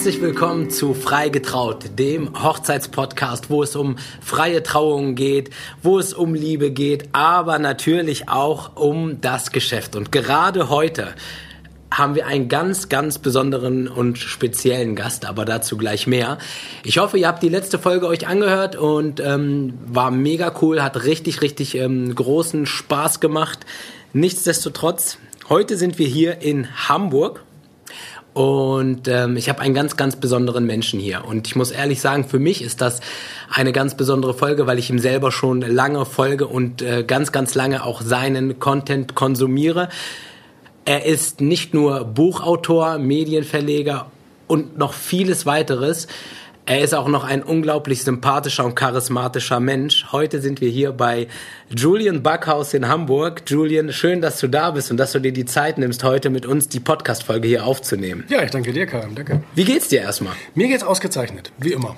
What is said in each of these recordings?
Herzlich willkommen zu Freigetraut, dem Hochzeitspodcast, wo es um freie Trauungen geht, wo es um Liebe geht, aber natürlich auch um das Geschäft. Und gerade heute haben wir einen ganz, ganz besonderen und speziellen Gast, aber dazu gleich mehr. Ich hoffe, ihr habt die letzte Folge euch angehört und ähm, war mega cool, hat richtig, richtig ähm, großen Spaß gemacht. Nichtsdestotrotz, heute sind wir hier in Hamburg und ähm, ich habe einen ganz, ganz besonderen Menschen hier. Und ich muss ehrlich sagen, für mich ist das eine ganz besondere Folge, weil ich ihm selber schon lange folge und äh, ganz, ganz lange auch seinen Content konsumiere. Er ist nicht nur Buchautor, Medienverleger und noch vieles weiteres. Er ist auch noch ein unglaublich sympathischer und charismatischer Mensch. Heute sind wir hier bei Julian Backhaus in Hamburg. Julian, schön, dass du da bist und dass du dir die Zeit nimmst, heute mit uns die Podcast-Folge hier aufzunehmen. Ja, ich danke dir, Karim. Danke. Wie geht's dir erstmal? Mir geht's ausgezeichnet, wie immer.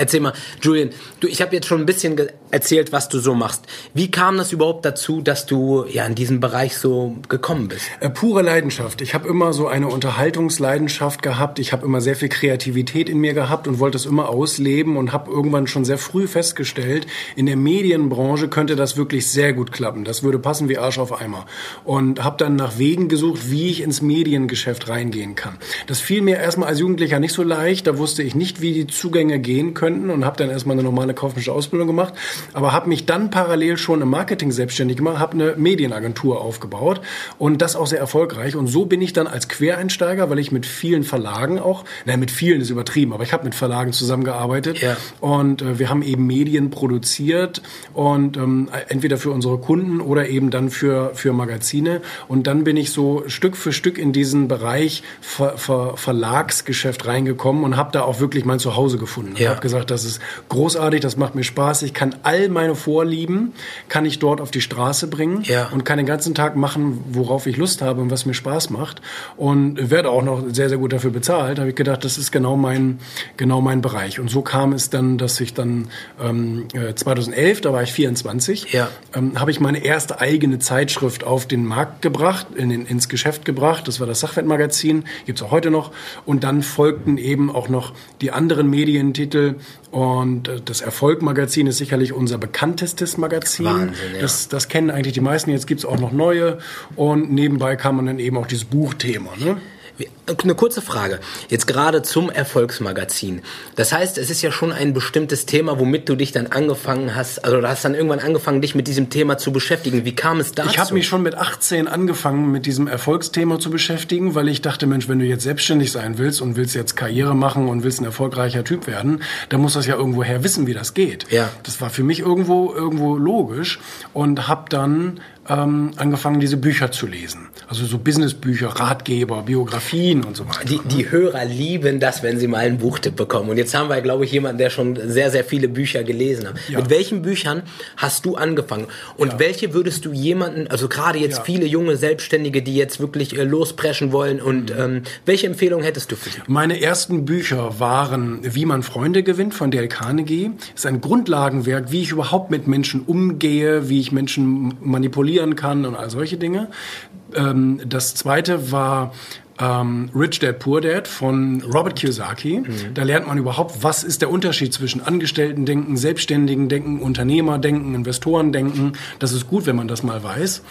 Erzähl mal, Julian, du, ich habe jetzt schon ein bisschen erzählt, was du so machst. Wie kam das überhaupt dazu, dass du ja in diesem Bereich so gekommen bist? Äh, pure Leidenschaft. Ich habe immer so eine Unterhaltungsleidenschaft gehabt. Ich habe immer sehr viel Kreativität in mir gehabt und wollte es immer ausleben und habe irgendwann schon sehr früh festgestellt, in der Medienbranche könnte das wirklich sehr gut klappen. Das würde passen wie Arsch auf Eimer. Und habe dann nach Wegen gesucht, wie ich ins Mediengeschäft reingehen kann. Das fiel mir erstmal als Jugendlicher nicht so leicht. Da wusste ich nicht, wie die Zugänge gehen können könnten und habe dann erstmal eine normale kaufmännische Ausbildung gemacht, aber habe mich dann parallel schon im Marketing selbstständig gemacht, habe eine Medienagentur aufgebaut und das auch sehr erfolgreich und so bin ich dann als Quereinsteiger, weil ich mit vielen Verlagen auch, nein, mit vielen ist übertrieben, aber ich habe mit Verlagen zusammengearbeitet ja. und äh, wir haben eben Medien produziert und ähm, entweder für unsere Kunden oder eben dann für für Magazine und dann bin ich so Stück für Stück in diesen Bereich Ver, Ver, Verlagsgeschäft reingekommen und habe da auch wirklich mein Zuhause gefunden. Ja. Ich habe gesagt, gesagt, das ist großartig, das macht mir Spaß. Ich kann all meine Vorlieben, kann ich dort auf die Straße bringen ja. und kann den ganzen Tag machen, worauf ich Lust habe und was mir Spaß macht. Und werde auch noch sehr, sehr gut dafür bezahlt. Da habe ich gedacht, das ist genau mein, genau mein Bereich. Und so kam es dann, dass ich dann ähm, 2011, äh, da war ich 24, ja. ähm, habe ich meine erste eigene Zeitschrift auf den Markt gebracht, in den, ins Geschäft gebracht. Das war das Sachwertmagazin, gibt's auch heute noch. Und dann folgten eben auch noch die anderen Medientitel und äh, das Erfolg-Magazin ist sicherlich unser bekanntestes Magazin. Wahnsinn, ja. das, das kennen eigentlich die meisten. Jetzt gibt es auch noch neue. Und nebenbei kann man dann eben auch dieses Buchthema. Ne? Eine kurze Frage. Jetzt gerade zum Erfolgsmagazin. Das heißt, es ist ja schon ein bestimmtes Thema, womit du dich dann angefangen hast, also du hast dann irgendwann angefangen, dich mit diesem Thema zu beschäftigen. Wie kam es dazu? Ich habe mich schon mit 18 angefangen, mit diesem Erfolgsthema zu beschäftigen, weil ich dachte, Mensch, wenn du jetzt selbstständig sein willst und willst jetzt Karriere machen und willst ein erfolgreicher Typ werden, dann muss das ja irgendwoher wissen, wie das geht. Ja. Das war für mich irgendwo irgendwo logisch und habe dann ähm, angefangen, diese Bücher zu lesen. Also so Businessbücher, Ratgeber, Biografien und so weiter. Die, die Hörer lieben das, wenn sie mal einen Buchtipp bekommen. Und jetzt haben wir, glaube ich, jemanden, der schon sehr, sehr viele Bücher gelesen hat. Ja. Mit welchen Büchern hast du angefangen? Und ja. welche würdest du jemanden, also gerade jetzt ja. viele junge Selbstständige, die jetzt wirklich äh, lospreschen wollen, und mhm. ähm, welche Empfehlung hättest du für sie? Meine ersten Bücher waren Wie man Freunde gewinnt von Dale Carnegie. Das ist ein Grundlagenwerk, wie ich überhaupt mit Menschen umgehe, wie ich Menschen manipuliere kontrollieren kann und all solche Dinge. Ähm, das zweite war ähm, Rich Dad Poor Dad von Robert Kiyosaki. Mhm. Da lernt man überhaupt, was ist der Unterschied zwischen Angestellten-Denken, Selbstständigen-Denken, Unternehmer-Denken, Investoren-Denken. Das ist gut, wenn man das mal weiß.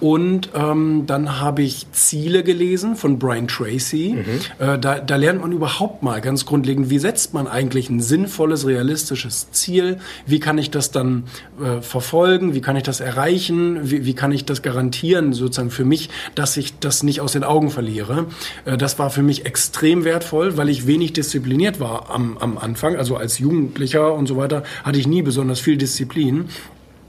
Und ähm, dann habe ich Ziele gelesen von Brian Tracy. Mhm. Äh, da, da lernt man überhaupt mal ganz grundlegend, wie setzt man eigentlich ein sinnvolles, realistisches Ziel? Wie kann ich das dann äh, verfolgen? Wie kann ich das erreichen? Wie, wie kann ich das garantieren, sozusagen für mich, dass ich das nicht aus den Augen verliere? Äh, das war für mich extrem wertvoll, weil ich wenig diszipliniert war am, am Anfang. Also als Jugendlicher und so weiter hatte ich nie besonders viel Disziplin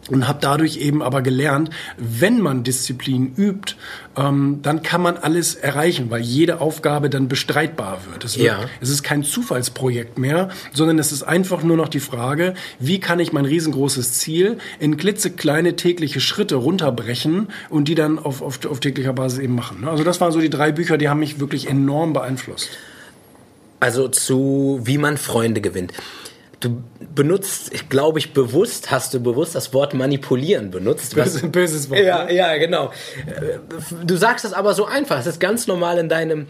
und habe dadurch eben aber gelernt, wenn man Disziplin übt, ähm, dann kann man alles erreichen, weil jede Aufgabe dann bestreitbar wird. Es, wird, ja. es ist kein Zufallsprojekt mehr, sondern es ist einfach nur noch die Frage, wie kann ich mein riesengroßes Ziel in klitzekleine tägliche Schritte runterbrechen und die dann auf, auf, auf täglicher Basis eben machen. Ne? Also das waren so die drei Bücher, die haben mich wirklich enorm beeinflusst. Also zu wie man Freunde gewinnt. Du benutzt, glaube ich, bewusst, hast du bewusst das Wort manipulieren benutzt. Was, ein böses Wort. Ja, ne? ja, genau. Du sagst das aber so einfach. Es ist ganz normal in deinem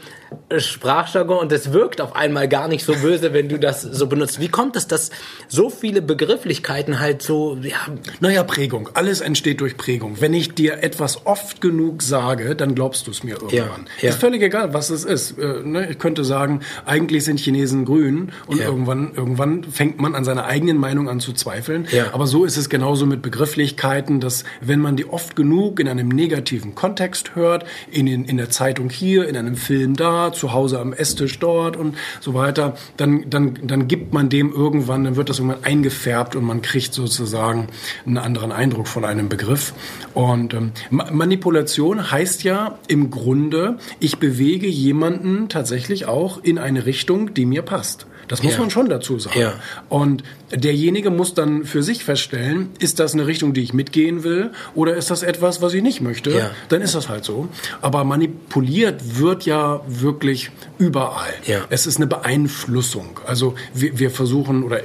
Sprachjargon und es wirkt auf einmal gar nicht so böse, wenn du das so benutzt. Wie kommt es, dass so viele Begrifflichkeiten halt so, ja. Naja, Prägung. Alles entsteht durch Prägung. Wenn ich dir etwas oft genug sage, dann glaubst du es mir irgendwann. Ja, ja. Ist völlig egal, was es ist. Äh, ne, ich könnte sagen, eigentlich sind Chinesen grün und ja. irgendwann, irgendwann fängt man an seiner eigenen Meinung an zu zweifeln. Ja. Aber so ist es genauso mit Begrifflichkeiten, dass wenn man die oft genug in einem negativen Kontext hört, in, in, in der Zeitung hier, in einem Film da, zu Hause am Esstisch dort und so weiter, dann, dann, dann gibt man dem irgendwann, dann wird das irgendwann eingefärbt und man kriegt sozusagen einen anderen Eindruck von einem Begriff. Und ähm, Manipulation heißt ja im Grunde, ich bewege jemanden tatsächlich auch in eine Richtung, die mir passt. Das muss ja. man schon dazu sagen. Ja. Und derjenige muss dann für sich feststellen, ist das eine Richtung, die ich mitgehen will, oder ist das etwas, was ich nicht möchte? Ja. Dann ist das halt so. Aber manipuliert wird ja wirklich überall. Es ist eine Beeinflussung. Also wir, wir versuchen, oder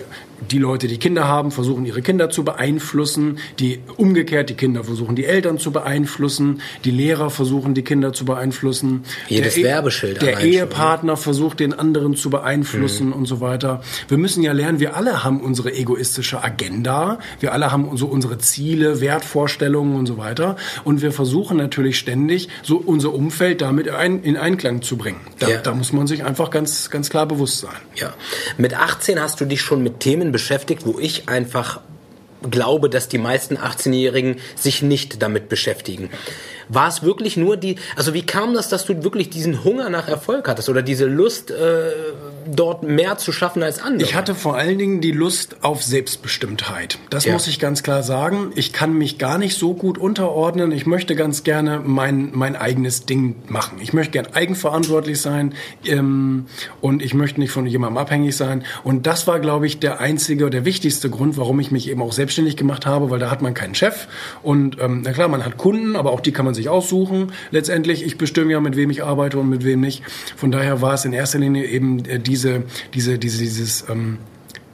die Leute, die Kinder haben, versuchen ihre Kinder zu beeinflussen, die umgekehrt die Kinder versuchen die Eltern zu beeinflussen, die Lehrer versuchen die Kinder zu beeinflussen, jedes der, e- Werbeschild, der Ehepartner versucht den anderen zu beeinflussen mhm. und so weiter. Wir müssen ja lernen, wir alle haben unsere egoistische Agenda, wir alle haben so unsere Ziele, Wertvorstellungen und so weiter und wir versuchen natürlich ständig so unser Umfeld damit in Einklang zu bringen. Da, ja. da muss man sich einfach ganz ganz klar bewusst sein. Ja, mit 18 hast du dich schon mit Themen beschäftigt, wo ich einfach glaube, dass die meisten 18-Jährigen sich nicht damit beschäftigen. War es wirklich nur die, also wie kam das, dass du wirklich diesen Hunger nach Erfolg hattest oder diese Lust, äh, dort mehr zu schaffen als andere? Ich hatte vor allen Dingen die Lust auf Selbstbestimmtheit. Das ja. muss ich ganz klar sagen. Ich kann mich gar nicht so gut unterordnen. Ich möchte ganz gerne mein, mein eigenes Ding machen. Ich möchte gern eigenverantwortlich sein ähm, und ich möchte nicht von jemandem abhängig sein. Und das war, glaube ich, der einzige, der wichtigste Grund, warum ich mich eben auch selbstständig gemacht habe, weil da hat man keinen Chef. Und ähm, na klar, man hat Kunden, aber auch die kann man sich aussuchen. Letztendlich, ich bestimme ja, mit wem ich arbeite und mit wem nicht. Von daher war es in erster Linie eben äh, diese, diese, diese, dieses ähm,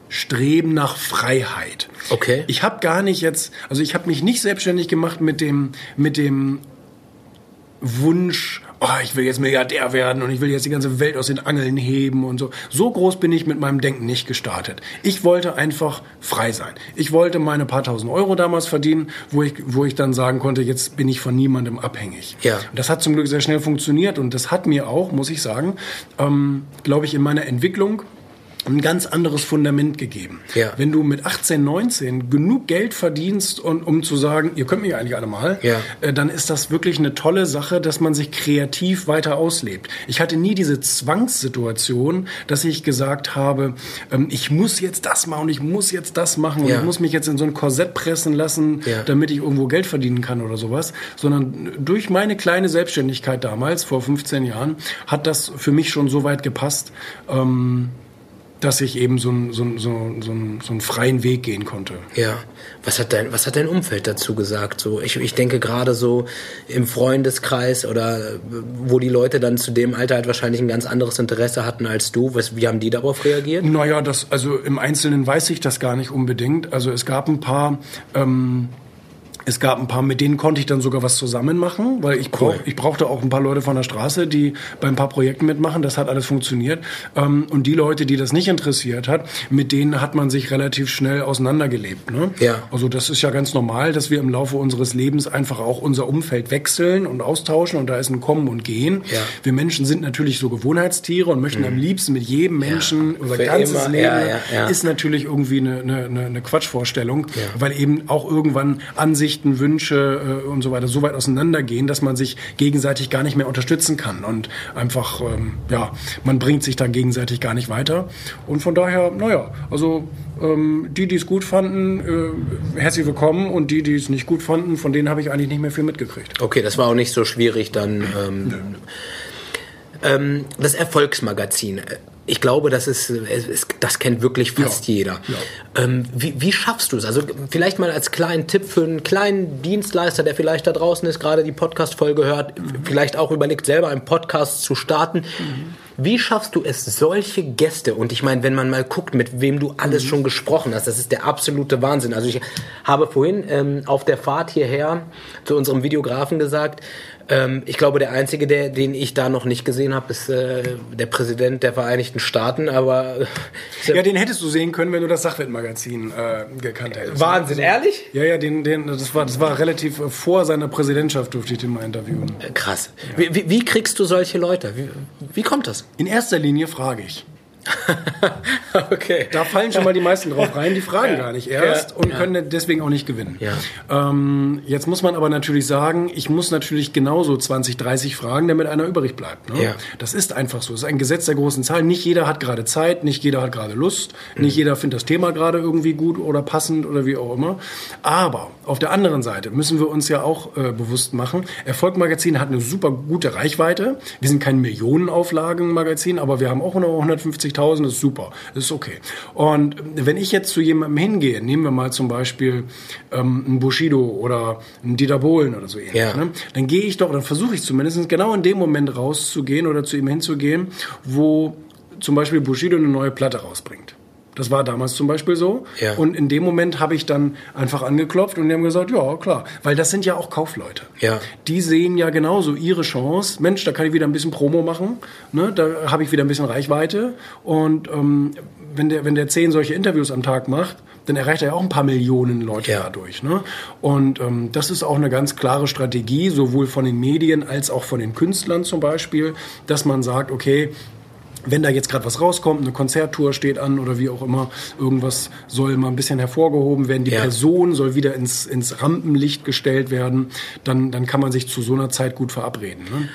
Streben nach Freiheit. Okay. Ich habe gar nicht jetzt, also ich habe mich nicht selbstständig gemacht mit dem, mit dem Wunsch, oh, ich will jetzt Milliardär werden und ich will jetzt die ganze Welt aus den Angeln heben und so. So groß bin ich mit meinem Denken nicht gestartet. Ich wollte einfach frei sein. Ich wollte meine paar tausend Euro damals verdienen, wo ich, wo ich dann sagen konnte, jetzt bin ich von niemandem abhängig. Ja. Und das hat zum Glück sehr schnell funktioniert und das hat mir auch, muss ich sagen, ähm, glaube ich, in meiner Entwicklung ein ganz anderes Fundament gegeben. Ja. Wenn du mit 18, 19 genug Geld verdienst, und, um zu sagen, ihr könnt mich eigentlich alle mal, ja. äh, dann ist das wirklich eine tolle Sache, dass man sich kreativ weiter auslebt. Ich hatte nie diese Zwangssituation, dass ich gesagt habe, ähm, ich muss jetzt das machen und ich muss jetzt das machen und ja. ich muss mich jetzt in so ein Korsett pressen lassen, damit ich irgendwo Geld verdienen kann oder sowas, sondern durch meine kleine Selbstständigkeit damals, vor 15 Jahren, hat das für mich schon so weit gepasst, ähm, dass ich eben so, ein, so, ein, so, ein, so, einen freien Weg gehen konnte. Ja. Was hat dein, was hat dein Umfeld dazu gesagt? So, ich, ich denke gerade so im Freundeskreis oder wo die Leute dann zu dem Alter halt wahrscheinlich ein ganz anderes Interesse hatten als du. Was, wie haben die darauf reagiert? Naja, das, also im Einzelnen weiß ich das gar nicht unbedingt. Also es gab ein paar ähm, es gab ein paar, mit denen konnte ich dann sogar was zusammen machen, weil ich, brauch, ich brauchte auch ein paar Leute von der Straße, die bei ein paar Projekten mitmachen. Das hat alles funktioniert. Ähm, und die Leute, die das nicht interessiert hat, mit denen hat man sich relativ schnell auseinandergelebt. Ne? Ja. Also das ist ja ganz normal, dass wir im Laufe unseres Lebens einfach auch unser Umfeld wechseln und austauschen und da ist ein Kommen und Gehen. Ja. Wir Menschen sind natürlich so Gewohnheitstiere und möchten mhm. am liebsten mit jedem Menschen ja. unser ganzes immer. Leben ja, ist natürlich irgendwie eine, eine, eine Quatschvorstellung, weil eben auch irgendwann Ansicht Ansichten, Wünsche äh, und so weiter so weit auseinandergehen, dass man sich gegenseitig gar nicht mehr unterstützen kann und einfach, ähm, ja, man bringt sich da gegenseitig gar nicht weiter. Und von daher, naja, also ähm, die, die es gut fanden, äh, herzlich willkommen und die, die es nicht gut fanden, von denen habe ich eigentlich nicht mehr viel mitgekriegt. Okay, das war auch nicht so schwierig dann. Ähm, ähm, das Erfolgsmagazin ich glaube, das ist, es, das kennt wirklich fast Ja. jeder. Ja. Ähm, wie, wie schaffst du es? Also vielleicht mal als kleinen Tipp für einen kleinen Dienstleister, der vielleicht da draußen ist, gerade die Podcast-Folge hört, Mhm. vielleicht auch überlegt, selber einen Podcast zu starten. Wie schaffst du es, solche Gäste, und ich meine, wenn man mal guckt, mit wem du alles Mhm. schon gesprochen hast, das ist der absolute Wahnsinn. Also ich habe vorhin ähm, auf der Fahrt hierher zu unserem Videografen gesagt, ähm, ich glaube, der einzige, der, den ich da noch nicht gesehen habe, ist äh, der Präsident der Vereinigten Staaten, aber Ja, den hättest du sehen können, wenn du das Sachweltmagazin äh, gekannt hättest. Wahnsinn, ehrlich? Ja, ja, den, den, das, war, das war relativ äh, vor seiner Präsidentschaft, durfte ich den mal interviewen. Äh, Krass. Wie, wie, wie kriegst du solche Leute? Wie, wie kommt das? In erster Linie frage ich. okay. Da fallen schon mal die meisten drauf rein, die fragen ja. gar nicht erst ja. und ja. können deswegen auch nicht gewinnen. Ähm, jetzt muss man aber natürlich sagen, ich muss natürlich genauso 20, 30 fragen, damit einer übrig bleibt. Ne? Das ist einfach so. Das ist ein Gesetz der großen Zahlen. Nicht jeder hat gerade Zeit, nicht jeder hat gerade Lust, mhm. nicht jeder findet das Thema gerade irgendwie gut oder passend oder wie auch immer. Aber auf der anderen Seite müssen wir uns ja auch äh, bewusst machen, Erfolgmagazin hat eine super gute Reichweite. Wir sind kein Millionenauflagenmagazin, aber wir haben auch nur 150.000. 50.000 ist super, ist okay. Und wenn ich jetzt zu jemandem hingehe, nehmen wir mal zum Beispiel ähm, einen Bushido oder einen Dieter Bohlen oder so ähnlich, ja. ne? dann gehe ich doch, dann versuche ich zumindest genau in dem Moment rauszugehen oder zu ihm hinzugehen, wo zum Beispiel Bushido eine neue Platte rausbringt. Das war damals zum Beispiel so. Ja. Und in dem Moment habe ich dann einfach angeklopft und die haben gesagt, ja, klar. Weil das sind ja auch Kaufleute. Ja. Die sehen ja genauso ihre Chance. Mensch, da kann ich wieder ein bisschen Promo machen. Ne? Da habe ich wieder ein bisschen Reichweite. Und ähm, wenn, der, wenn der zehn solche Interviews am Tag macht, dann erreicht er ja auch ein paar Millionen Leute Ja. dadurch. Ne? Und ähm, das ist auch eine ganz klare Strategie, sowohl von den Medien als auch von den Künstlern zum Beispiel, dass man sagt, okay, wenn da jetzt gerade was rauskommt, eine Konzerttour steht an oder wie auch immer, irgendwas soll mal ein bisschen hervorgehoben werden, die Ja. Person soll wieder ins, ins Rampenlicht gestellt werden, dann, dann kann man sich zu so einer Zeit gut verabreden. Ne?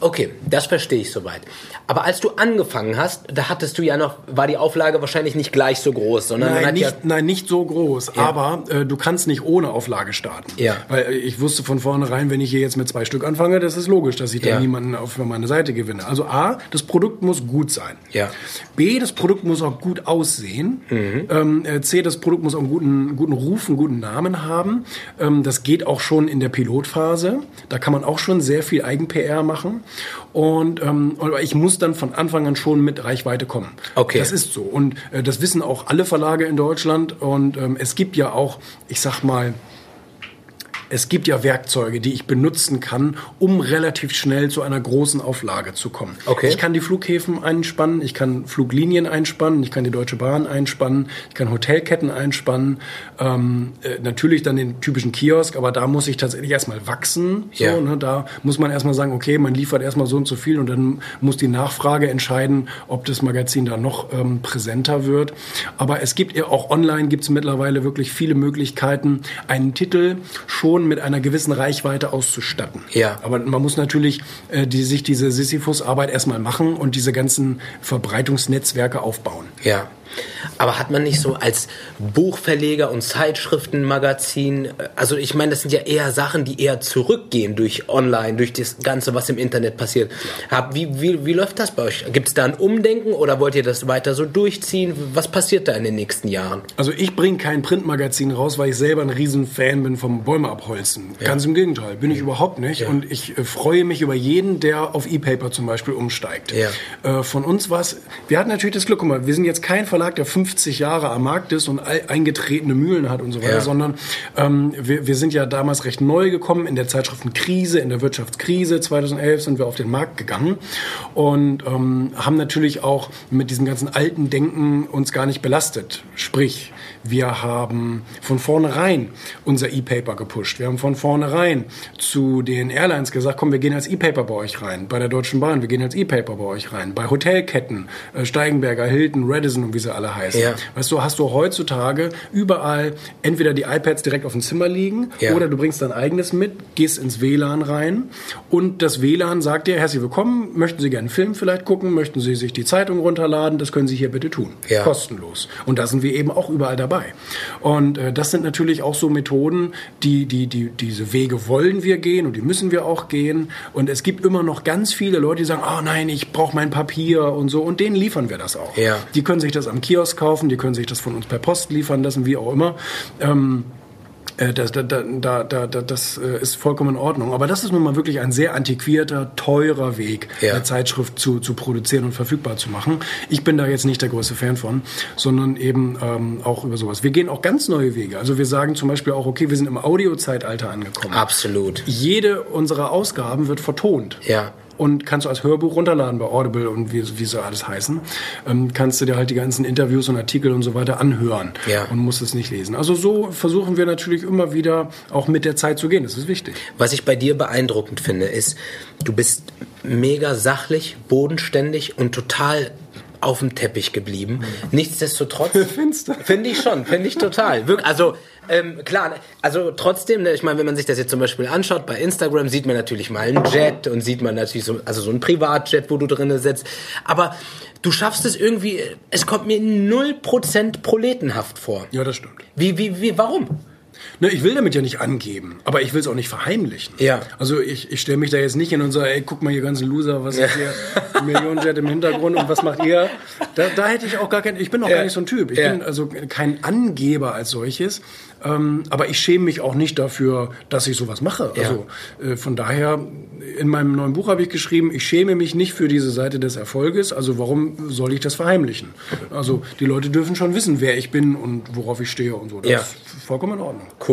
Okay, das verstehe ich soweit. Aber als du angefangen hast, da hattest du ja noch, war die Auflage wahrscheinlich nicht gleich so groß, sondern Nein nicht, ja nein, nicht so groß, aber äh, du kannst nicht ohne Auflage starten. Ja. Weil äh, ich wusste von vornherein, wenn ich hier jetzt mit zwei Stück anfange, das ist logisch, dass ich Ja. da niemanden auf meine Seite gewinne. Also A, das Produkt muss gut sein. Ja. B, das Produkt muss auch gut aussehen. Ähm, äh, C, das Produkt muss auch einen guten, guten Ruf, einen guten Namen haben. Ähm, das geht auch schon in der Pilotphase. Da kann man auch schon sehr viel Eigen-PR machen. Und ähm, aber ich muss dann von Anfang an schon mit Reichweite kommen. Okay. Das ist so. Und äh, das wissen auch alle Verlage in Deutschland. Und ähm, es gibt ja auch, ich sag mal, es gibt ja Werkzeuge, die ich benutzen kann, um relativ schnell zu einer großen Auflage zu kommen. Okay. Ich kann die Flughäfen einspannen, ich kann Fluglinien einspannen, ich kann die Deutsche Bahn einspannen, ich kann Hotelketten einspannen, ähm, äh, natürlich dann den typischen Kiosk, aber da muss ich tatsächlich erstmal wachsen. So, Ja. ne, da muss man erstmal sagen, okay, man liefert erstmal so und so viel und dann muss die Nachfrage entscheiden, ob das Magazin da noch ähm, präsenter wird. Aber es gibt ja auch online gibt es mittlerweile wirklich viele Möglichkeiten, einen Titel schon mit einer gewissen Reichweite auszustatten. Ja. Aber man muss natürlich äh, die, sich diese Sisyphus-Arbeit erstmal machen und diese ganzen Verbreitungsnetzwerke aufbauen. Ja. Aber hat man nicht so als Buchverleger und Zeitschriftenmagazin, also ich meine, das sind ja eher Sachen, die eher zurückgehen durch online, durch das Ganze, was im Internet passiert. Hab, wie, wie, wie läuft das bei euch? Gibt es da ein Umdenken oder wollt ihr das weiter so durchziehen? Was passiert da in den nächsten Jahren? Also ich bringe kein Printmagazin raus, weil ich selber ein riesen Fan bin vom Bäume abholzen. Ganz im Gegenteil, bin ich überhaupt nicht. Und ich äh, freue mich über jeden, der auf E-Paper zum Beispiel umsteigt. Ja. Äh, von uns war es, wir hatten natürlich das Glück, guck mal, wir sind jetzt kein Verlag, der 50 Jahre am Markt ist und ei- eingetretene Mühlen hat und so weiter, Ja. sondern ähm, wir, wir sind ja damals recht neu gekommen in der Zeitschriftenkrise, in der Wirtschaftskrise 2011 sind wir auf den Markt gegangen und ähm, haben natürlich auch mit diesem ganzen alten Denken uns gar nicht belastet. Sprich, wir haben von vornherein unser E-Paper gepusht. Wir haben von vornherein zu den Airlines gesagt, komm, wir gehen als E-Paper bei euch rein. Bei der Deutschen Bahn, wir gehen als E-Paper bei euch rein. Bei Hotelketten, äh, Steigenberger, Hilton, Radisson und wie sie alle heißen. Ja. Weißt du, hast du heutzutage überall entweder die iPads direkt auf dem Zimmer liegen Ja. oder du bringst dein eigenes mit, gehst ins WLAN rein und das WLAN sagt dir, herzlich willkommen, möchten Sie gerne einen Film vielleicht gucken, möchten Sie sich die Zeitung runterladen, das können Sie hier bitte tun. Ja. Kostenlos. Und da sind wir eben auch überall dabei. Und äh, das sind natürlich auch so Methoden, die, die, die, diese Wege wollen wir gehen und die müssen wir auch gehen. Und es gibt immer noch ganz viele Leute, die sagen, oh nein, ich brauche mein Papier und so. Und denen liefern wir das auch. Ja. Die können sich das am Kiosk kaufen, die können sich das von uns per Post liefern lassen, wie auch immer. Ähm, äh, das, da, da, da, das äh, ist vollkommen in Ordnung. Aber das ist nun mal wirklich ein sehr antiquierter, teurer Weg, Ja. eine Zeitschrift zu, zu produzieren und verfügbar zu machen. Ich bin da jetzt nicht der größte Fan von, sondern eben ähm, auch über sowas. Wir gehen auch ganz neue Wege. Also wir sagen zum Beispiel auch, okay, wir sind im Audiozeitalter angekommen. Absolut. Jede unserer Ausgaben wird vertont. Ja. Und kannst du als Hörbuch runterladen bei Audible und wie, wie so alles heißen. Ähm, kannst du dir halt die ganzen Interviews und Artikel und so weiter anhören Ja. und musst es nicht lesen. Also so versuchen wir natürlich immer wieder auch mit der Zeit zu gehen. Das ist wichtig. Was ich bei dir beeindruckend finde, ist, du bist mega sachlich, bodenständig und total auf dem Teppich geblieben. Nichtsdestotrotz. Findest du? Finde ich schon, finde ich total. Also, ähm, klar, also trotzdem, ne, ich meine, wenn man sich das jetzt zum Beispiel anschaut, bei Instagram sieht man natürlich mal einen Jet und sieht man natürlich so, also so einen Privatjet, wo du drinne sitzt. Aber du schaffst es irgendwie, es kommt mir 0% proletenhaft vor. Ja, das stimmt. Wie, wie, wie, warum? Ne, ich will damit ja nicht angeben, aber ich will es auch nicht verheimlichen. Ja. Also ich, ich stelle mich da jetzt nicht hin und sage, ey, guck mal, ihr ganzen Loser, was ist hier, Millionenjet im Hintergrund und was macht ihr? Da, da hätte ich auch gar kein, ich bin auch Ja. gar nicht so ein Typ. Ich Ja. bin also kein Angeber als solches, ähm, aber ich schäme mich auch nicht dafür, dass ich sowas mache. Ja. Also äh, von daher, in meinem neuen Buch habe ich geschrieben, ich schäme mich nicht für diese Seite des Erfolges, also warum soll ich das verheimlichen? Also die Leute dürfen schon wissen, wer ich bin und worauf ich stehe und so. Das Ja. ist vollkommen in Ordnung. Cool.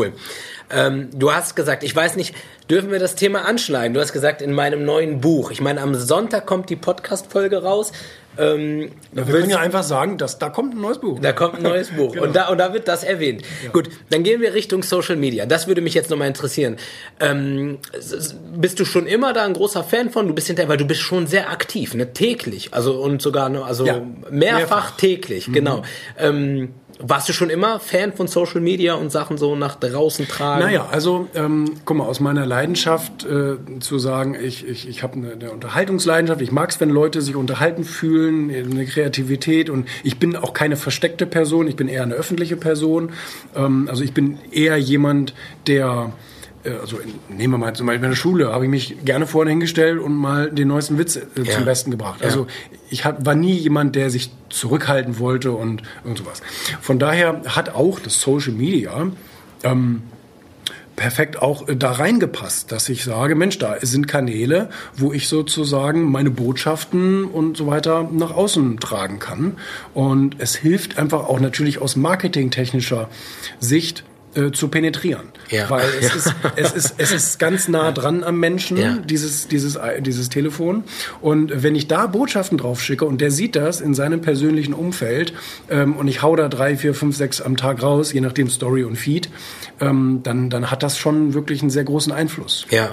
Ähm, du hast gesagt, ich weiß nicht, dürfen wir das Thema anschneiden? Du hast gesagt, in meinem neuen Buch. Ich meine, am Sonntag kommt die Podcast-Folge raus. Ähm, Ja, wir können ja einfach sagen, dass da kommt ein neues Buch. da kommt ein neues Buch Genau. und, da, und da wird das erwähnt. Gut, dann gehen wir Richtung Social Media. Das würde mich jetzt nochmal interessieren. Ähm, bist du schon immer da ein großer Fan von? Du bist hinterher, weil du bist schon sehr aktiv, ne? täglich, also und sogar also Ja, mehrfach, mehrfach. Mhm. täglich, genau. Ähm, warst du schon immer Fan von Social Media und Sachen so nach draußen tragen? Naja, also ähm, guck mal, aus meiner Leidenschaft äh, zu sagen, ich, ich, ich habe eine, eine Unterhaltungsleidenschaft, ich mag es, wenn Leute sich unterhalten fühlen, eine Kreativität und ich bin auch keine versteckte Person, ich bin eher eine öffentliche Person. Ähm, also ich bin eher jemand, der äh, also in, nehmen wir mal zum Beispiel in der Schule, habe ich mich gerne vorne hingestellt und mal den neuesten Witz äh, Ja. zum Besten gebracht. Ja. Also ich hab, war nie jemand, der sich zurückhalten wollte und, und sowas. Von daher hat auch das Social Media ähm, perfekt auch äh, da reingepasst, dass ich sage, Mensch, da sind Kanäle, wo ich sozusagen meine Botschaften und so weiter nach außen tragen kann. Und es hilft einfach auch natürlich aus marketingtechnischer Sicht äh, zu penetrieren. Ja. Weil es, Ist, es, ist, es ist ganz nah dran am Menschen, Ja. dieses, dieses, dieses Telefon. Und wenn ich da Botschaften drauf schicke und der sieht das in seinem persönlichen Umfeld ähm, und ich hau da drei, vier, fünf, sechs am Tag raus, je nachdem Story und Feed, ähm, dann, dann hat das schon wirklich einen sehr großen Einfluss. Ja.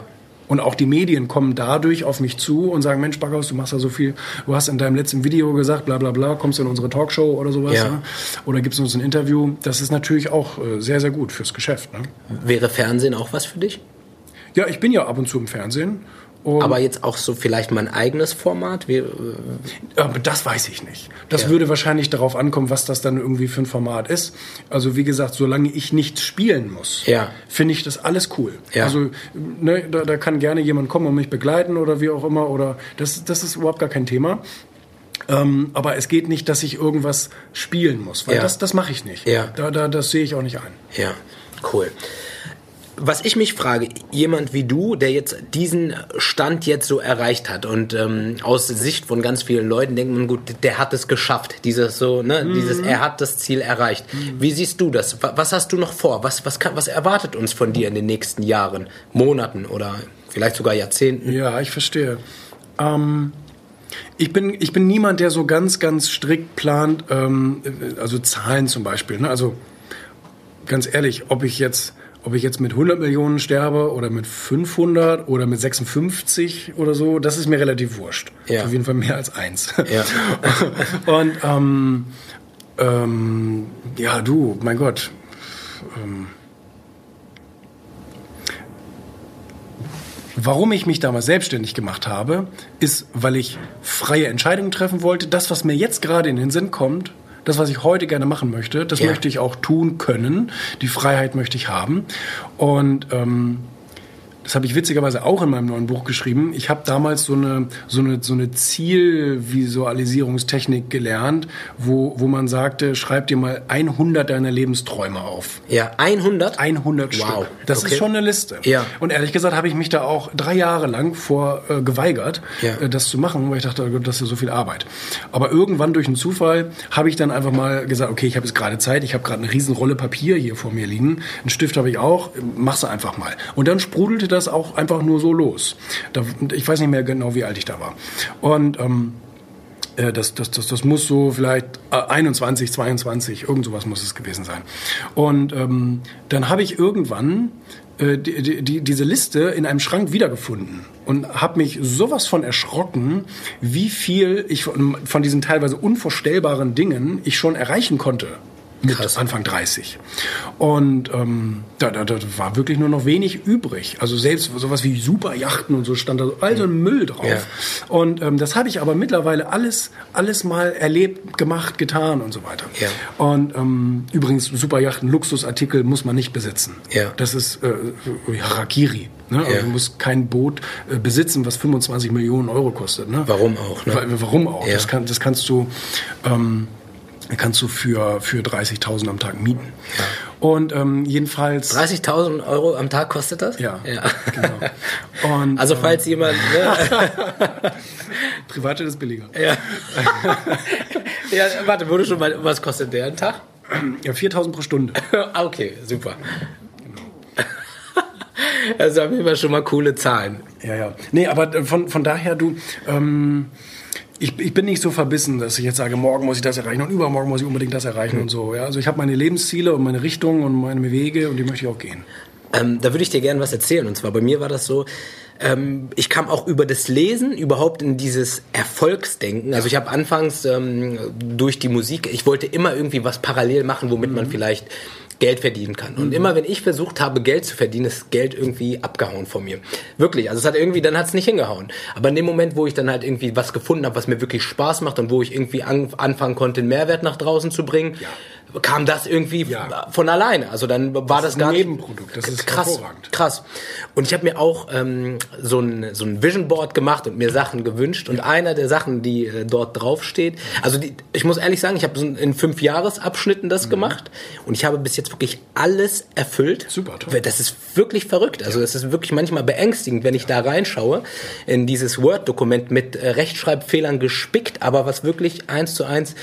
Und auch die Medien kommen dadurch auf mich zu und sagen, Mensch, Backhaus, du machst da so viel, du hast in deinem letzten Video gesagt, bla bla bla, kommst du in unsere Talkshow oder sowas, Ja. ne? oder gibst uns ein Interview. Das ist natürlich auch äh, sehr, sehr gut fürs Geschäft. Ne? Wäre Fernsehen auch was für dich? Ja, ich bin ja ab und zu im Fernsehen. Und Aber jetzt auch so vielleicht mein eigenes Format? Wie, äh, Aber das weiß ich nicht. Das Ja. würde wahrscheinlich darauf ankommen, was das dann irgendwie für ein Format ist. Also wie gesagt, solange ich nichts spielen muss, Ja. finde ich das alles cool. Ja. Also ne, da, da kann gerne jemand kommen und mich begleiten oder wie auch immer. Oder das, das ist überhaupt gar kein Thema. Ähm, aber es geht nicht, dass ich irgendwas spielen muss, weil das, das mache ich nicht. Ja. Da, da, das sehe ich auch nicht ein. Ja, cool. Was ich mich frage, jemand wie du, der jetzt diesen Stand jetzt so erreicht hat und ähm, aus Sicht von ganz vielen Leuten denkt man, gut, der hat es geschafft, dieses so, ne, dieses, er hat das Ziel erreicht. Wie siehst du das? Wa- Was hast du noch vor? Was, was, kann, was erwartet uns von dir in den nächsten Jahren, Monaten oder vielleicht sogar Jahrzehnten? Ja, ich verstehe. Ähm, ich, bin, ich bin niemand, der so ganz, ganz strikt plant, ähm, also Zahlen zum Beispiel. Ne? Also ganz ehrlich, ob ich jetzt ob ich jetzt mit 100 Millionen sterbe oder mit 500 oder mit 56 oder so, das ist mir relativ wurscht. Ja. Auf jeden Fall mehr als eins. Ja. Und ähm, ähm, ja, du, mein Gott. Ähm, Warum ich mich damals selbstständig gemacht habe, ist, weil ich freie Entscheidungen treffen wollte. Das, was mir jetzt gerade in den Sinn kommt, das, was ich heute gerne machen möchte, das Ja. möchte ich auch tun können. Die Freiheit möchte ich haben. Und ähm, das habe ich witzigerweise auch in meinem neuen Buch geschrieben. Ich habe damals so eine, so eine, so eine Zielvisualisierungstechnik gelernt, wo, wo man sagte, schreib dir mal 100 deiner Lebensträume auf. Ja, 100? 100 Wow, Stück. Das okay. ist schon eine Liste. Ja. Und ehrlich gesagt habe ich mich da auch drei Jahre lang vor äh, geweigert, Ja. äh, das zu machen, weil ich dachte, oh das ist so viel Arbeit. Aber irgendwann durch einen Zufall habe ich dann einfach mal gesagt, okay, ich habe jetzt gerade Zeit, ich habe gerade eine riesen Rolle Papier hier vor mir liegen, einen Stift habe ich auch, mach's einfach mal. Und dann sprudelte das auch einfach nur so los. Da, ich weiß nicht mehr genau, wie alt ich da war. Und ähm, äh, das, das, das, das muss so vielleicht äh, 21, 22, irgend sowas muss es gewesen sein. Und ähm, dann habe ich irgendwann äh, die, die, die, diese Liste in einem Schrank wiedergefunden und habe mich sowas von erschrocken, wie viel ich von, von diesen teilweise unvorstellbaren Dingen ich schon erreichen konnte. Mit Krass. Anfang 30. Und ähm, da, da, da war wirklich nur noch wenig übrig. Also selbst sowas wie Superjachten und so stand da so all so ein Müll drauf. Ja. Und ähm, das habe ich aber mittlerweile alles, alles mal erlebt, gemacht, getan und so weiter. Ja. Und ähm, übrigens, Superjachten, Luxusartikel muss man nicht besitzen. Ja. Das ist äh, Harakiri. Ne? Also Ja. du musst kein Boot äh, besitzen, was 25 Millionen Euro kostet. Ne? Warum auch, ne? Wa- Warum auch? Das, kann, das kannst du... Ähm, kannst du für, für 30.000 am Tag mieten. Und ähm, jedenfalls... 30.000 Euro am Tag kostet das? Ja, ja. genau. Und, Also falls jemand... Ne, Privatjet ist billiger. ja. ja, warte, wurde schon mal... Was kostet der einen Tag? Ja, 4.000 pro Stunde. Ah, okay, super. Also haben wir schon mal coole Zahlen. Ja, ja. Nee, aber äh, von, von daher, du, ähm, ich, ich bin nicht so verbissen, dass ich jetzt sage, morgen muss ich das erreichen und übermorgen muss ich unbedingt das erreichen und so. Ja? Also ich habe meine Lebensziele und meine Richtung und meine Wege und die möchte ich auch gehen. Ähm, da würde ich dir gerne was erzählen. Und zwar bei mir war das so, ähm, ich kam auch über das Lesen überhaupt in dieses Erfolgsdenken. Also ich habe anfangs ähm, durch die Musik, ich wollte immer irgendwie was parallel machen, womit man vielleicht Geld verdienen kann. Und immer wenn ich versucht habe, Geld zu verdienen, ist Geld irgendwie abgehauen von mir. Wirklich. Also es hat irgendwie, dann hat es nicht hingehauen. Aber in dem Moment, wo ich dann halt irgendwie was gefunden habe, was mir wirklich Spaß macht und wo ich irgendwie an, anfangen konnte, einen Mehrwert nach draußen zu bringen, kam das irgendwie Ja. von alleine. Also dann war das, ist ein gar nicht Nebenprodukt. Das ist krass, hervorragend. krass. Und ich habe mir auch ähm, so ein so ein Vision Board gemacht und mir Sachen gewünscht. Und einer der Sachen, die äh, dort draufsteht, also die, ich muss ehrlich sagen, ich habe so in fünf Jahresabschnitten Mhm. das gemacht und ich habe bis jetzt wirklich alles erfüllt. Super, toll. Das ist wirklich verrückt. Also es ist wirklich manchmal beängstigend, wenn ich da reinschaue in dieses Word-Dokument mit äh, Rechtschreibfehlern gespickt, aber was wirklich eins zu eins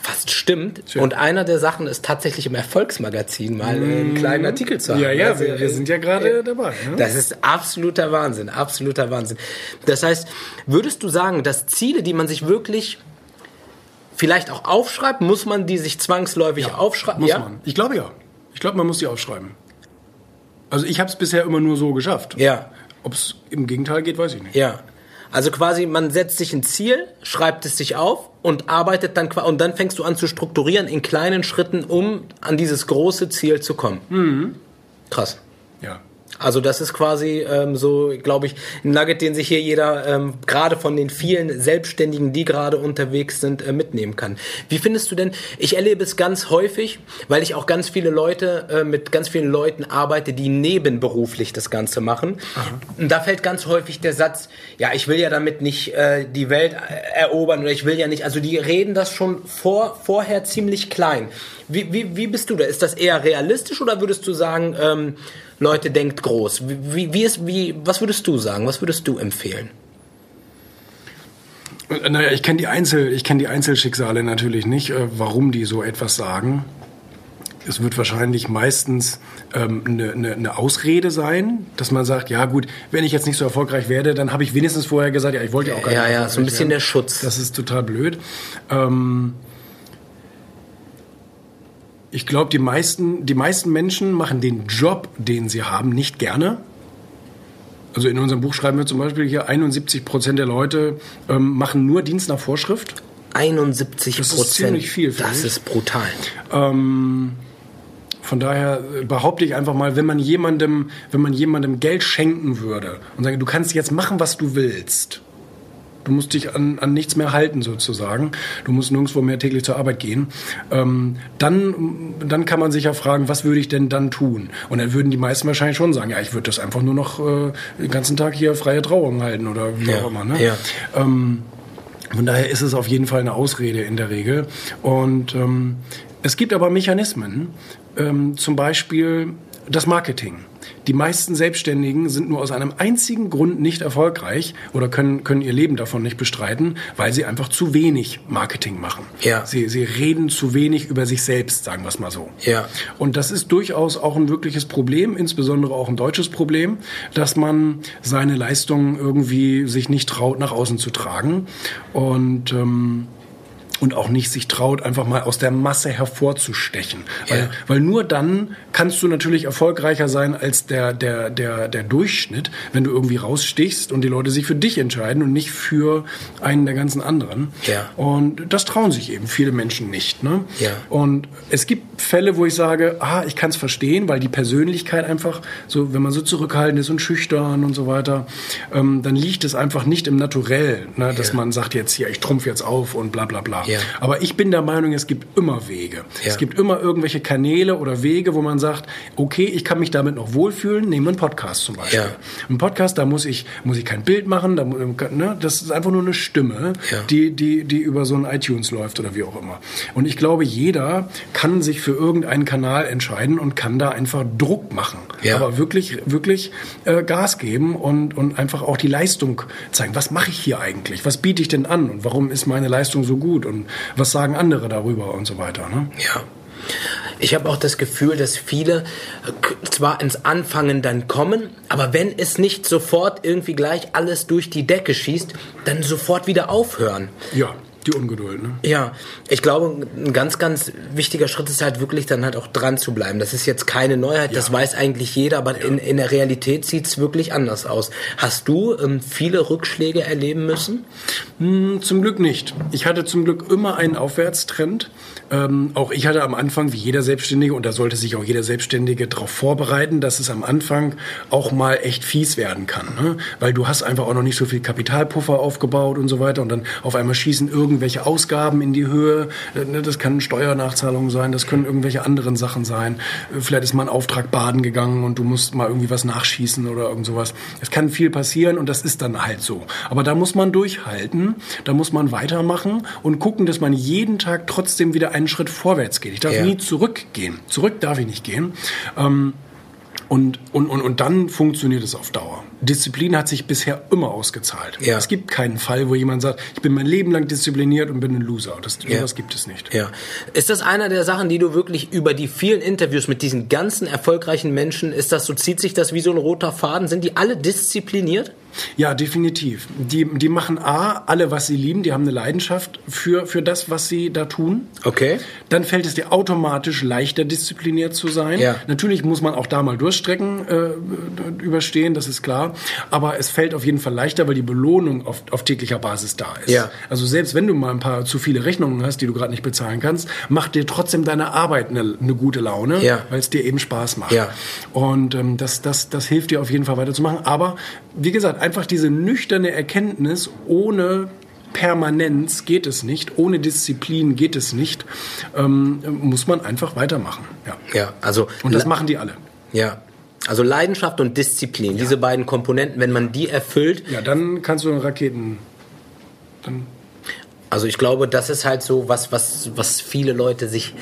fast stimmt. Schön. Und einer der Sachen ist tatsächlich im Erfolgsmagazin mal äh, einen kleinen Artikel zu haben. Ja, ja, Also, wir, wir sind ja gerade dabei. Ne? Das ist absoluter Wahnsinn, absoluter Wahnsinn. Das heißt, würdest du sagen, dass Ziele, die man sich wirklich vielleicht auch aufschreibt, muss man die sich zwangsläufig aufschreiben? Muss ja? man. Ich glaube ja. Ich glaube, man muss die aufschreiben. Also ich habe es bisher immer nur so geschafft. Ja. Ob es im Gegenteil geht, weiß ich nicht. Ja. Also quasi, man setzt sich ein Ziel, schreibt es sich auf und arbeitet dann qua- und dann fängst du an zu strukturieren in kleinen Schritten, um an dieses große Ziel zu kommen. Mhm. Krass. Ja. Also das ist quasi ähm, so, glaube ich, ein Nugget, den sich hier jeder ähm, gerade von den vielen Selbstständigen, die gerade unterwegs sind, äh, mitnehmen kann. Wie findest du denn? Ich erlebe es ganz häufig, weil ich auch ganz viele Leute äh, mit ganz vielen Leuten arbeite, die nebenberuflich das Ganze machen. Und da fällt ganz häufig der Satz: Ja, ich will ja damit nicht äh, die Welt erobern oder ich will ja nicht. Also die reden das schon vor vorher ziemlich klein. Wie, wie, wie bist du da? Ist das eher realistisch oder würdest du sagen? Ähm, Leute, denkt groß. Wie, wie, ist, wie, was würdest du sagen? Was würdest du empfehlen? Naja, ich kenne die, Einzel, ich kenn die Einzelschicksale natürlich nicht, äh, warum die so etwas sagen. Es wird wahrscheinlich meistens ähm, eine, eine, eine Ausrede sein, dass man sagt, ja gut, wenn ich jetzt nicht so erfolgreich werde, dann habe ich wenigstens vorher gesagt, ja, ich wollte ja auch gar Ja, nicht ja, erfolgreich so ein bisschen werden. der Schutz. Das ist total blöd. Ähm, ich glaube, die meisten, die meisten Menschen machen den Job, den sie haben, nicht gerne. Also in unserem Buch schreiben wir zum Beispiel hier, 71 Prozent der Leute ähm, machen nur Dienst nach Vorschrift. 71% Das ist Prozent. ziemlich viel, finde Das ich. ist brutal. Ähm, von daher äh, behaupte ich einfach mal, wenn man jemandem, wenn man jemandem Geld schenken würde und sagen, du kannst jetzt machen, was du willst, Du musst dich an, an nichts mehr halten sozusagen. Du musst nirgendwo mehr täglich zur Arbeit gehen. Ähm, dann, dann kann man sich ja fragen, was würde ich denn dann tun? Und dann würden die meisten wahrscheinlich schon sagen, ja, ich würde das einfach nur noch äh, den ganzen Tag hier freie Trauung halten oder wie Ja, auch immer. Ne? ja. Ähm, von daher ist es auf jeden Fall eine Ausrede in der Regel. Und ähm, es gibt aber Mechanismen, ähm, zum Beispiel das Marketing. Die meisten Selbstständigen sind nur aus einem einzigen Grund nicht erfolgreich oder können, können ihr Leben davon nicht bestreiten, weil sie einfach zu wenig Marketing machen. Ja. Sie, sie reden zu wenig über sich selbst, sagen wir es mal so. Ja. Und das ist durchaus auch ein wirkliches Problem, insbesondere auch ein deutsches Problem, dass man seine Leistungen irgendwie sich nicht traut, nach außen zu tragen. Und ähm, und auch nicht sich traut, einfach mal aus der Masse hervorzustechen. Weil, Ja. weil nur dann kannst du natürlich erfolgreicher sein als der, der, der, der Durchschnitt, wenn du irgendwie rausstichst und die Leute sich für dich entscheiden und nicht für einen der ganzen anderen. Ja. Und das trauen sich eben viele Menschen nicht. Ne? Ja. Und es gibt Fälle, wo ich sage, ah, ich kann es verstehen, weil die Persönlichkeit einfach, so wenn man so zurückhaltend ist und schüchtern und so weiter, ähm, dann liegt es einfach nicht im Naturell, ne, dass man sagt jetzt hier, ich trumpf jetzt auf und bla bla bla. Ja. Aber ich bin der Meinung, es gibt immer Wege. Ja. Es gibt immer irgendwelche Kanäle oder Wege, wo man sagt, okay, ich kann mich damit noch wohlfühlen. Nehmen wir einen Podcast zum Beispiel. Ja. Ein Podcast, da muss ich, muss ich kein Bild machen, da, ne, das ist einfach nur eine Stimme, die, die, die über so ein iTunes läuft oder wie auch immer. Und ich glaube, jeder kann sich für irgendeinen Kanal entscheiden und kann da einfach Druck machen. Aber wirklich, wirklich äh, Gas geben und, und einfach auch die Leistung zeigen. Was mache ich hier eigentlich? Was biete ich denn an? Und warum ist meine Leistung so gut? Und was sagen andere darüber und so weiter? Ne? Ja. Ich habe auch das Gefühl, dass viele äh, zwar ins Anfangen dann kommen, aber wenn es nicht sofort irgendwie gleich alles durch die Decke schießt, dann sofort wieder aufhören. Ja, die Ungeduld. Ne? Ja, ich glaube, ein ganz, ganz wichtiger Schritt ist halt wirklich dann halt auch dran zu bleiben. Das ist jetzt keine Neuheit, das weiß eigentlich jeder, aber in, in der Realität sieht's wirklich anders aus. Hast du ähm, viele Rückschläge erleben müssen? Hm, Zum Glück nicht. Ich hatte zum Glück immer einen Aufwärtstrend. Ähm, auch ich hatte am Anfang, wie jeder Selbstständige, und da sollte sich auch jeder Selbstständige darauf vorbereiten, dass es am Anfang auch mal echt fies werden kann. Ne? Weil du hast einfach auch noch nicht so viel Kapitalpuffer aufgebaut und so weiter. Und dann auf einmal schießen irgendwelche Ausgaben in die Höhe. Äh, ne, Das kann Steuernachzahlungen sein, das können irgendwelche anderen Sachen sein. Äh, Vielleicht ist mal ein Auftrag baden gegangen und du musst mal irgendwie was nachschießen oder irgend sowas. Es kann viel passieren und das ist dann halt so. Aber da muss man durchhalten, da muss man weitermachen und gucken, dass man jeden Tag trotzdem wieder einen Schritt vorwärts geht. Ich darf Ja. nie zurückgehen. Zurück darf ich nicht gehen. Ähm, und, und, und, und dann funktioniert es auf Dauer. Disziplin hat sich bisher immer ausgezahlt. Ja. Es gibt keinen Fall, wo jemand sagt, ich bin mein Leben lang diszipliniert und bin ein Loser. Das, Ja. Sowas gibt es nicht. Ja. Ist das einer der Sachen, die du wirklich über die vielen Interviews mit diesen ganzen erfolgreichen Menschen, ist das so, zieht sich das wie so ein roter Faden? Sind die alle diszipliniert? Ja, definitiv. Die, die machen A, alle, was sie lieben, die haben eine Leidenschaft für, für das, was sie da tun. Okay. Dann fällt es dir automatisch leichter, diszipliniert zu sein. Ja. Natürlich muss man auch da mal Durchstrecken äh, überstehen, das ist klar. Aber es fällt auf jeden Fall leichter, weil die Belohnung auf, auf täglicher Basis da ist. Ja. Also selbst wenn du mal ein paar zu viele Rechnungen hast, die du gerade nicht bezahlen kannst, macht dir trotzdem deine Arbeit eine, eine gute Laune, Ja. weil es dir eben Spaß macht. Ja. Und ähm, das, das, das hilft dir auf jeden Fall weiterzumachen. Aber wie gesagt, einfach diese nüchterne Erkenntnis ohne Permanenz geht es nicht, ohne Disziplin geht es nicht, ähm, muss man einfach weitermachen. Ja. Ja, also Und das machen die alle. ja. Also Leidenschaft und Disziplin, diese beiden Komponenten, wenn man die erfüllt, Ja, dann kannst du Raketen. Dann also ich glaube, das ist halt so was, was, was viele Leute sich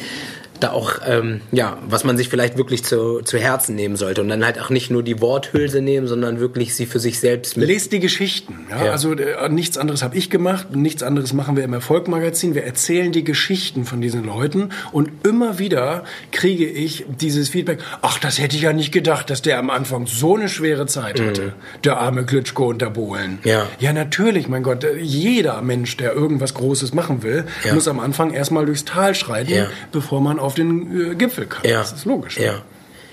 da auch, ähm, ja, was man sich vielleicht wirklich zu, zu Herzen nehmen sollte und dann halt auch nicht nur die Worthülse nehmen, sondern wirklich sie für sich selbst mit. Lest die Geschichten. Ja? Ja. Also äh, nichts anderes habe ich gemacht und nichts anderes machen wir im Erfolgmagazin. Wir erzählen die Geschichten von diesen Leuten und immer wieder kriege ich dieses Feedback. Ach, das hätte ich ja nicht gedacht, dass der am Anfang so eine schwere Zeit hatte. Der arme Klitschko unter Bohlen. Mhm. Ja. Ja, natürlich, mein Gott. äh, Jeder Mensch, der irgendwas Großes machen will, muss am Anfang erstmal durchs Tal schreiten, bevor man auf den äh, Gipfel kann. Ja. Das ist logisch. Ja.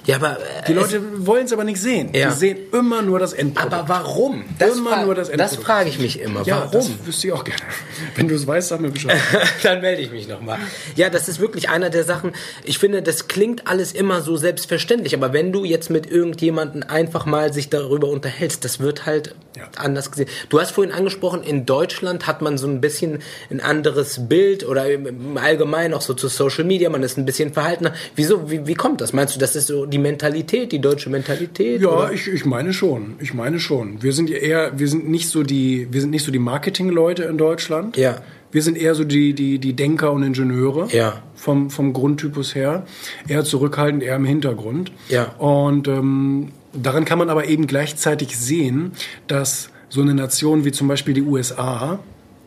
Ja, aber die Leute wollen es aber nicht sehen. Ja. Die sehen immer nur das Endprodukt. Aber warum? Immer nur das Das Endprodukt. frage ich mich immer. ja, warum? das wüsste ich auch gerne. Wenn du es weißt, sag mir Bescheid. Dann melde ich mich nochmal. Ja, das ist wirklich einer der Sachen. Ich finde, das klingt alles immer so selbstverständlich. Aber wenn du jetzt mit irgendjemandem einfach mal sich darüber unterhältst, das wird halt Ja. anders gesehen. Du hast vorhin angesprochen, in Deutschland hat man so ein bisschen ein anderes Bild oder im- im Allgemeinen auch so zu Social Media. Man ist ein bisschen verhaltener. Wieso? Wie, wie kommt das? Meinst du, das ist so die Mentalität, die deutsche Mentalität? Ja, oder? ich, ich meine schon. Ich meine schon. Wir sind ja eher, wir sind nicht so die, wir sind nicht so die Marketingleute in Deutschland. Ja. Wir sind eher so die, die, die Denker und Ingenieure. Ja. Vom, vom Grundtypus her. Eher zurückhaltend, eher im Hintergrund. Ja. Und ähm, daran kann man aber eben gleichzeitig sehen, dass so eine Nation wie zum Beispiel die USA,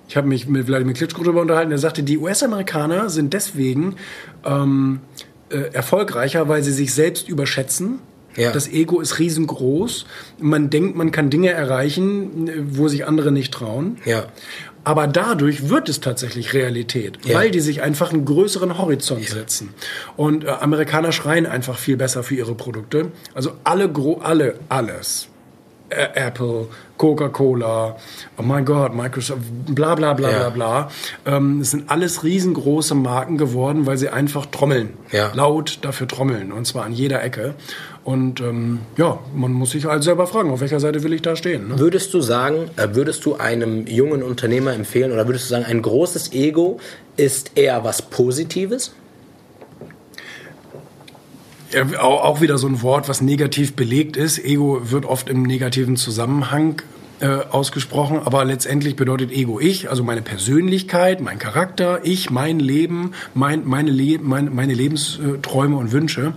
ich habe mich mit Wladimir Klitschko darüber unterhalten, der sagte, die US-Amerikaner sind deswegen ähm, äh, erfolgreicher, weil sie sich selbst überschätzen. Ja. Das Ego ist riesengroß. Man denkt, man kann Dinge erreichen, äh, wo sich andere nicht trauen. Ja. Aber dadurch wird es tatsächlich Realität, Ja. weil die sich einfach einen größeren Horizont setzen. Und äh, Amerikaner schreien einfach viel besser für ihre Produkte. Also alle, gro alle, alles. Apple, Coca-Cola, oh mein Gott, Microsoft, bla bla bla Ja. bla bla. Ähm, es sind alles riesengroße Marken geworden, weil sie einfach trommeln. Ja. Laut dafür trommeln. Und zwar an jeder Ecke. Und ähm, ja, man muss sich halt selber fragen, auf welcher Seite will ich da stehen. Ne? Würdest du sagen, äh, würdest du einem jungen Unternehmer empfehlen oder würdest du sagen, ein großes Ego ist eher was Positives? Ja, auch, wieder so ein Wort, was negativ belegt ist. Ego wird oft im negativen Zusammenhang äh, ausgesprochen, aber letztendlich bedeutet Ego ich, also meine Persönlichkeit, mein Charakter, ich, mein Leben, mein, meine, Le mein, meine Lebensträume und Wünsche.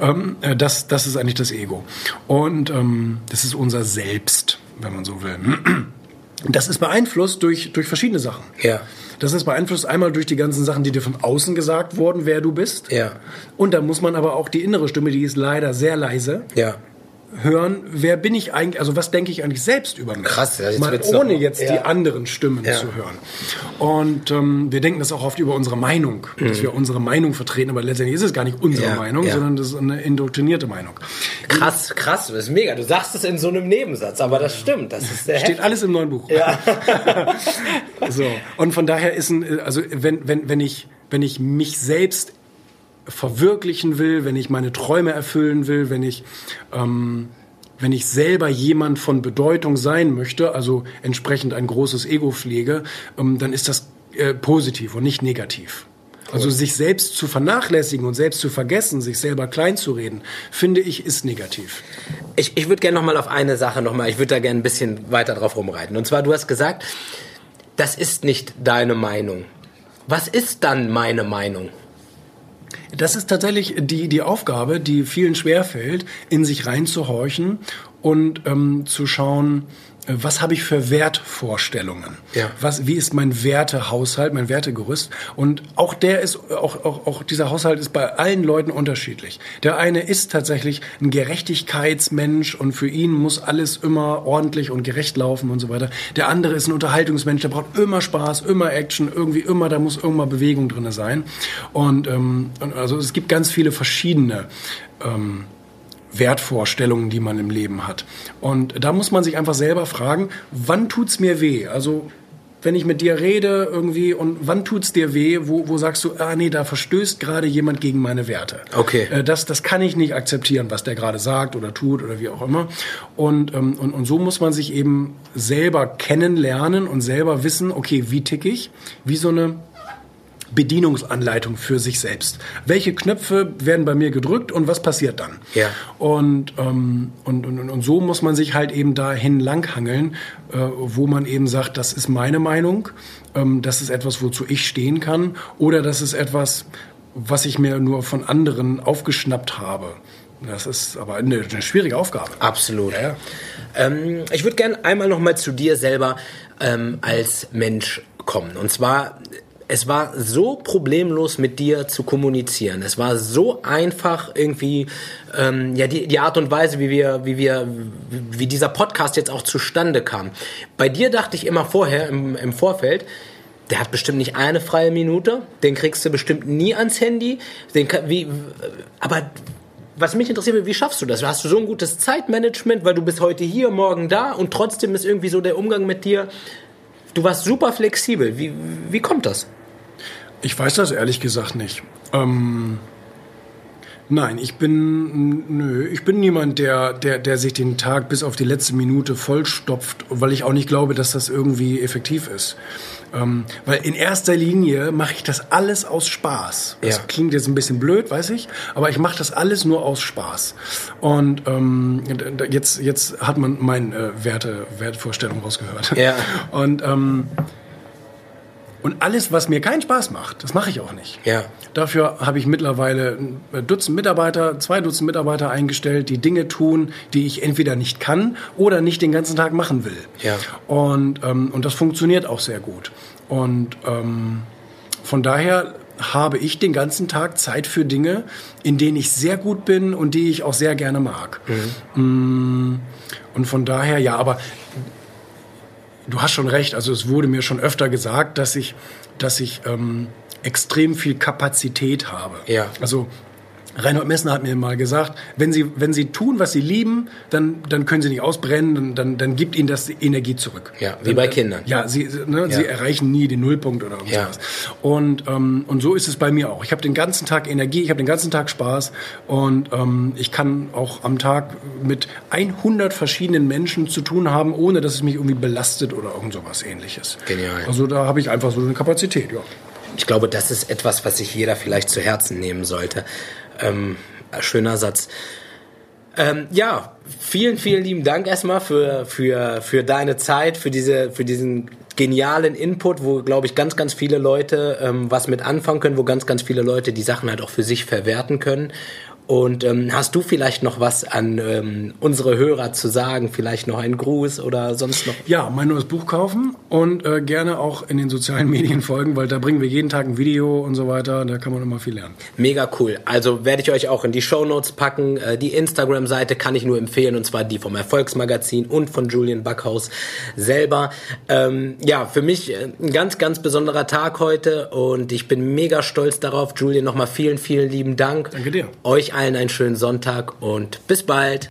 Ähm, äh, das, das ist eigentlich das Ego. Und ähm, das ist unser Selbst, wenn man so will. Das ist beeinflusst durch, durch verschiedene Sachen. Ja. Das ist beeinflusst einmal durch die ganzen Sachen, die dir von außen gesagt wurden, wer du bist. Ja. Und da muss man aber auch die innere Stimme, die ist leider sehr leise, Ja. Hören, wer bin ich eigentlich, also was denke ich eigentlich selbst über mich. Krass, ja, jetzt Mal noch- ohne jetzt ja. die anderen Stimmen Ja. zu hören. Und ähm, wir denken das auch oft über unsere Meinung, dass wir unsere Meinung vertreten, aber letztendlich ist es gar nicht unsere Mhm. Meinung, sondern das ist eine indoktrinierte Meinung. Krass, krass, das ist mega. Du sagst es in so einem Nebensatz, aber das stimmt. Das ist sehr Steht heftig. alles im neuen Buch. Ja. So. Und von daher ist ein, also wenn, wenn, wenn ich, wenn ich mich selbst verwirklichen will, wenn ich meine Träume erfüllen will, wenn ich, ähm, wenn ich selber jemand von Bedeutung sein möchte, also entsprechend ein großes Ego pflege, ähm, dann ist das äh, positiv und nicht negativ. Also sich selbst zu vernachlässigen und selbst zu vergessen, sich selber klein zu reden, finde ich, ist negativ. Ich, ich würde gerne noch mal auf eine Sache noch mal, ich würde da gerne ein bisschen weiter drauf rumreiten. Und zwar, du hast gesagt, das ist nicht deine Meinung. Was ist dann meine Meinung? Das ist tatsächlich die, die Aufgabe, die vielen schwerfällt, in sich reinzuhorchen und ähm, zu schauen, was habe ich für Wertvorstellungen? Ja. Was, wie ist mein Wertehaushalt, mein Wertegerüst? Und auch der ist, auch, auch, auch dieser Haushalt ist bei allen Leuten unterschiedlich. Der eine ist tatsächlich ein Gerechtigkeitsmensch und für ihn muss alles immer ordentlich und gerecht laufen und so weiter. Der andere ist ein Unterhaltungsmensch, der braucht immer Spaß, immer Action, irgendwie immer, da muss irgendwann Bewegung drinne sein. Und, ähm, also es gibt ganz viele verschiedene ähm, Wertvorstellungen, die man im Leben hat. Und da muss man sich einfach selber fragen, wann tut's mir weh? Also wenn ich mit dir rede irgendwie und wann tut's dir weh, wo, wo sagst du, ah nee, da verstößt gerade jemand gegen meine Werte. Okay. Äh, das, das kann ich nicht akzeptieren, was der gerade sagt oder tut oder wie auch immer. Und, ähm, und, und so muss man sich eben selber kennenlernen und selber wissen, okay, wie tick ich? Wie so eine Bedienungsanleitung für sich selbst. Welche Knöpfe werden bei mir gedrückt und was passiert dann? Ja. Und, ähm, und, und, und so muss man sich halt eben dahin langhangeln, äh, wo man eben sagt, das ist meine Meinung, ähm, das ist etwas, wozu ich stehen kann, oder das ist etwas, was ich mir nur von anderen aufgeschnappt habe. Das ist aber eine, eine schwierige Aufgabe. Absolut. Ja, ja. Ähm, ich würde gerne einmal noch mal zu dir selber ähm, als Mensch kommen. Und zwar, es war so problemlos mit dir zu kommunizieren. Es war so einfach irgendwie, ähm, ja, die, die Art und Weise, wie wir, wie wir, wie dieser Podcast jetzt auch zustande kam. Bei dir dachte ich immer vorher, im, im Vorfeld, der hat bestimmt nicht eine freie Minute, den kriegst du bestimmt nie ans Handy. Den, wie, aber was mich interessiert, wie schaffst du das? Hast du so ein gutes Zeitmanagement, weil du bist heute hier, morgen da und trotzdem ist irgendwie so der Umgang mit dir. Du warst super flexibel. Wie, wie kommt das? Ich weiß das ehrlich gesagt nicht. Ähm, nein, ich bin, nö, ich bin niemand, der, der, der sich den Tag bis auf die letzte Minute vollstopft, weil ich auch nicht glaube, dass das irgendwie effektiv ist. Ähm, weil in erster Linie mache ich das alles aus Spaß. Das Ja. klingt jetzt ein bisschen blöd, weiß ich, aber ich mache das alles nur aus Spaß. Und ähm, jetzt, jetzt hat man meine äh, Werte, Wertvorstellung rausgehört. Ja. Und ähm, und alles, was mir keinen Spaß macht, das mache ich auch nicht. Ja. Dafür habe ich mittlerweile ein Dutzend Mitarbeiter, zwei Dutzend Mitarbeiter eingestellt, die Dinge tun, die ich entweder nicht kann oder nicht den ganzen Tag machen will. Ja. Und, ähm, und das funktioniert auch sehr gut. Und ähm, von daher habe ich den ganzen Tag Zeit für Dinge, in denen ich sehr gut bin und die ich auch sehr gerne mag. Mm, Und von daher, ja, aber du hast schon recht. Also es wurde mir schon öfter gesagt, dass ich, dass ich ähm, extrem viel Kapazität habe. Ja. Also Reinhold Messner hat mir mal gesagt, wenn Sie, wenn Sie tun, was Sie lieben, dann, dann können Sie nicht ausbrennen, dann, dann, dann gibt Ihnen das Energie zurück. Ja, wie bei Kindern. Ja, Sie, ne, Sie Ja. erreichen nie den Nullpunkt oder Ja. irgendwas. Und, ähm, und so ist es bei mir auch. Ich habe den ganzen Tag Energie, ich habe den ganzen Tag Spaß und ähm, ich kann auch am Tag mit 100 verschiedenen Menschen zu tun haben, ohne dass es mich irgendwie belastet oder irgend sowas ähnliches. Genial. Also da habe ich einfach so eine Kapazität, ja. Ich glaube, das ist etwas, was sich jeder vielleicht zu Herzen nehmen sollte. Ähm, schöner Satz. Ähm, ja, vielen, vielen lieben Dank erstmal für, für, für deine Zeit, für, diese, für diesen genialen Input, wo, glaube ich, ganz, ganz viele Leute ähm, was mit anfangen können, wo ganz, ganz viele Leute die Sachen halt auch für sich verwerten können. Und ähm, hast du vielleicht noch was an ähm, unsere Hörer zu sagen? Vielleicht noch einen Gruß oder sonst noch? Ja, mein neues Buch kaufen und äh, gerne auch in den sozialen Medien folgen, weil da bringen wir jeden Tag ein Video und so weiter. Da kann man immer viel lernen. Mega cool. Also werde ich euch auch in die Shownotes packen. Äh, Die Instagram-Seite kann ich nur empfehlen und zwar die vom Erfolgsmagazin und von Julian Backhaus selber. Ähm, ja, für mich äh, ein ganz, ganz besonderer Tag heute und ich bin mega stolz darauf. Julian, nochmal vielen, vielen lieben Dank. Danke dir. Euch allen einen schönen Sonntag und bis bald.